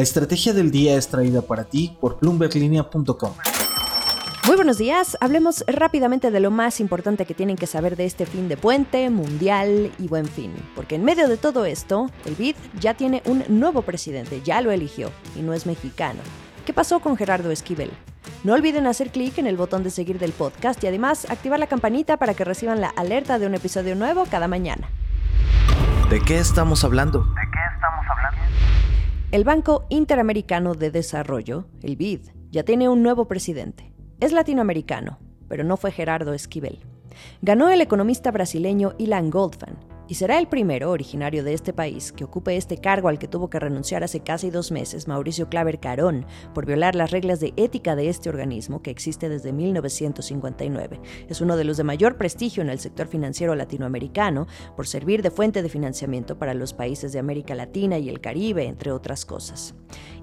La estrategia del día es traída para ti por bloomberglinea.com. Muy buenos días, hablemos rápidamente de lo más importante que tienen que saber de este fin de puente, mundial y buen fin, porque en medio de todo esto, el BID ya tiene un nuevo presidente, ya lo eligió, y no es mexicano. ¿Qué pasó con Gerardo Esquivel? No olviden hacer clic en el botón de seguir del podcast y además activar la campanita para que reciban la alerta de un episodio nuevo cada mañana. ¿De qué estamos hablando? El Banco Interamericano de Desarrollo, el BID, ya tiene un nuevo presidente. Es latinoamericano, pero no fue Gerardo Esquivel. Ganó el economista brasileño Ilan Goldfan, y será el primero originario de este país que ocupe este cargo al que tuvo que renunciar hace casi dos meses Mauricio Claver Carón por violar las reglas de ética de este organismo que existe desde 1959. Es uno de los de mayor prestigio en el sector financiero latinoamericano por servir de fuente de financiamiento para los países de América Latina y el Caribe, entre otras cosas.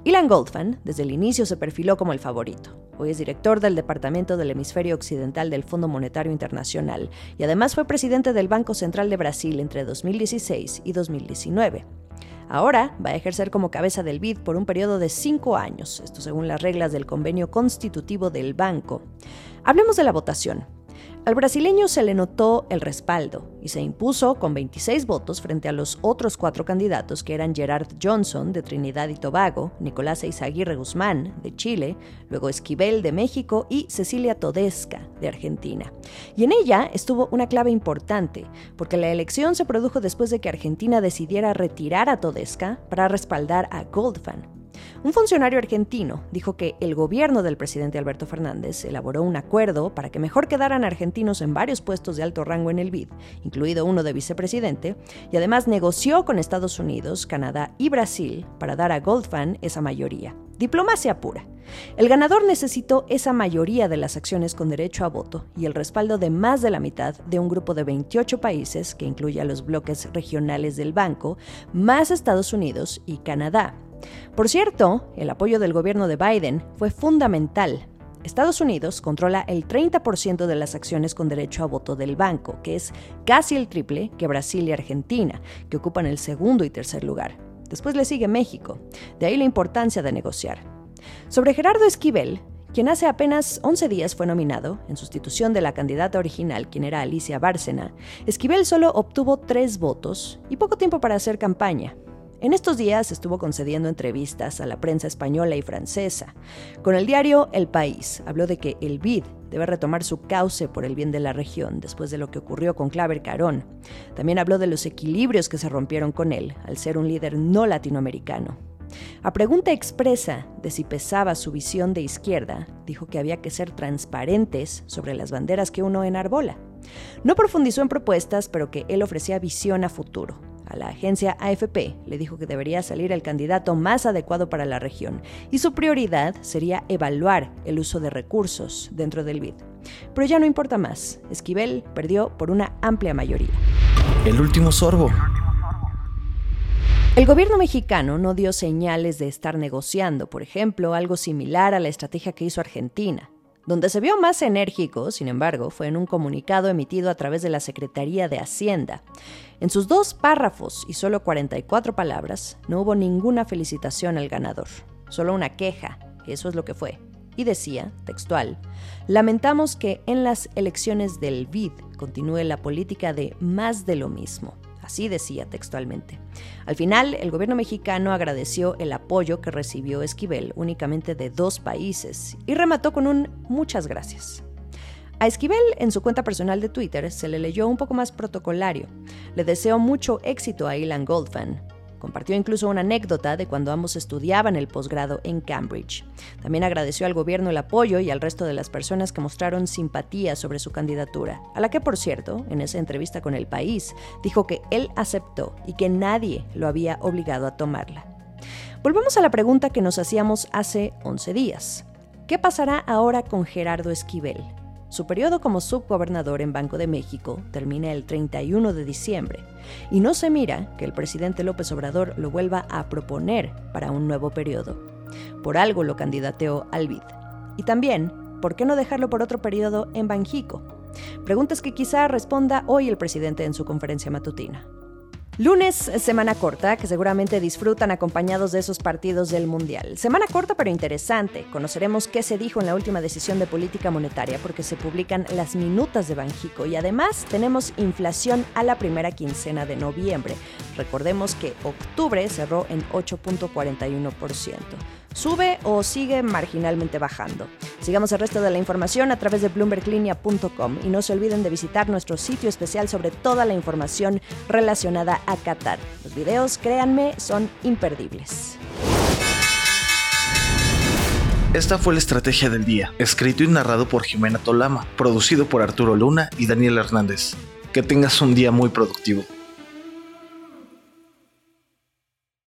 Ilan Goldfan desde el inicio se perfiló como el favorito. Hoy es director del Departamento del Hemisferio Occidental del Fondo Monetario Internacional y además fue presidente del Banco Central de Brasil entre 2016 y 2019. Ahora va a ejercer como cabeza del BID por un periodo de cinco años, esto según las reglas del convenio constitutivo del banco. Hablemos de la votación. Al brasileño se le notó el respaldo y se impuso con 26 votos frente a los otros cuatro candidatos que eran Gerard Johnson de Trinidad y Tobago, Nicolás Eizaguirre Guzmán de Chile, luego Esquivel de México y Cecilia Todesca de Argentina. Y en ella estuvo una clave importante, porque la elección se produjo después de que Argentina decidiera retirar a Todesca para respaldar a Goldfan, un funcionario argentino dijo que el gobierno del presidente Alberto Fernández elaboró un acuerdo para que mejor quedaran argentinos en varios puestos de alto rango en el BID, incluido uno de vicepresidente, y además negoció con Estados Unidos, Canadá y Brasil para dar a Goldfan esa mayoría. Diplomacia pura. El ganador necesitó esa mayoría de las acciones con derecho a voto y el respaldo de más de la mitad de un grupo de 28 países, que incluye a los bloques regionales del banco, más Estados Unidos y Canadá, por cierto, el apoyo del gobierno de Biden fue fundamental. Estados Unidos controla el 30% de las acciones con derecho a voto del banco, que es casi el triple que Brasil y Argentina, que ocupan el segundo y tercer lugar. Después le sigue México. De ahí la importancia de negociar. Sobre Gerardo Esquivel, quien hace apenas 11 días fue nominado, en sustitución de la candidata original, quien era Alicia Bárcena, Esquivel solo obtuvo tres votos y poco tiempo para hacer campaña. En estos días estuvo concediendo entrevistas a la prensa española y francesa. Con el diario El País habló de que el BID debe retomar su cauce por el bien de la región después de lo que ocurrió con Claver Carón. También habló de los equilibrios que se rompieron con él al ser un líder no latinoamericano. A pregunta expresa de si pesaba su visión de izquierda, dijo que había que ser transparentes sobre las banderas que uno enarbola. No profundizó en propuestas, pero que él ofrecía visión a futuro a la agencia AFP le dijo que debería salir el candidato más adecuado para la región y su prioridad sería evaluar el uso de recursos dentro del BID. Pero ya no importa más, Esquivel perdió por una amplia mayoría. El último sorbo. El gobierno mexicano no dio señales de estar negociando, por ejemplo, algo similar a la estrategia que hizo Argentina. Donde se vio más enérgico, sin embargo, fue en un comunicado emitido a través de la Secretaría de Hacienda. En sus dos párrafos y solo 44 palabras, no hubo ninguna felicitación al ganador, solo una queja, eso es lo que fue. Y decía, textual, lamentamos que en las elecciones del BID continúe la política de más de lo mismo Así decía textualmente. Al final, el gobierno mexicano agradeció el apoyo que recibió Esquivel únicamente de dos países y remató con un muchas gracias. A Esquivel, en su cuenta personal de Twitter, se le leyó un poco más protocolario. Le deseo mucho éxito a Ilan Goldfan, Compartió incluso una anécdota de cuando ambos estudiaban el posgrado en Cambridge. También agradeció al gobierno el apoyo y al resto de las personas que mostraron simpatía sobre su candidatura, a la que, por cierto, en esa entrevista con El País, dijo que él aceptó y que nadie lo había obligado a tomarla. Volvemos a la pregunta que nos hacíamos hace 11 días. ¿Qué pasará ahora con Gerardo Esquivel? Su periodo como subgobernador en Banco de México termina el 31 de diciembre y no se mira que el presidente López Obrador lo vuelva a proponer para un nuevo periodo. Por algo lo candidateó al BID. Y también, ¿por qué no dejarlo por otro periodo en Banjico? Preguntas que quizá responda hoy el presidente en su conferencia matutina. Lunes, semana corta, que seguramente disfrutan acompañados de esos partidos del Mundial. Semana corta pero interesante. Conoceremos qué se dijo en la última decisión de política monetaria porque se publican las minutas de Banjico y además tenemos inflación a la primera quincena de noviembre. Recordemos que octubre cerró en 8.41%. ¿Sube o sigue marginalmente bajando? Sigamos el resto de la información a través de bloomberglinea.com y no se olviden de visitar nuestro sitio especial sobre toda la información relacionada a Qatar. Los videos, créanme, son imperdibles. Esta fue la estrategia del día, escrito y narrado por Jimena Tolama, producido por Arturo Luna y Daniel Hernández. Que tengas un día muy productivo.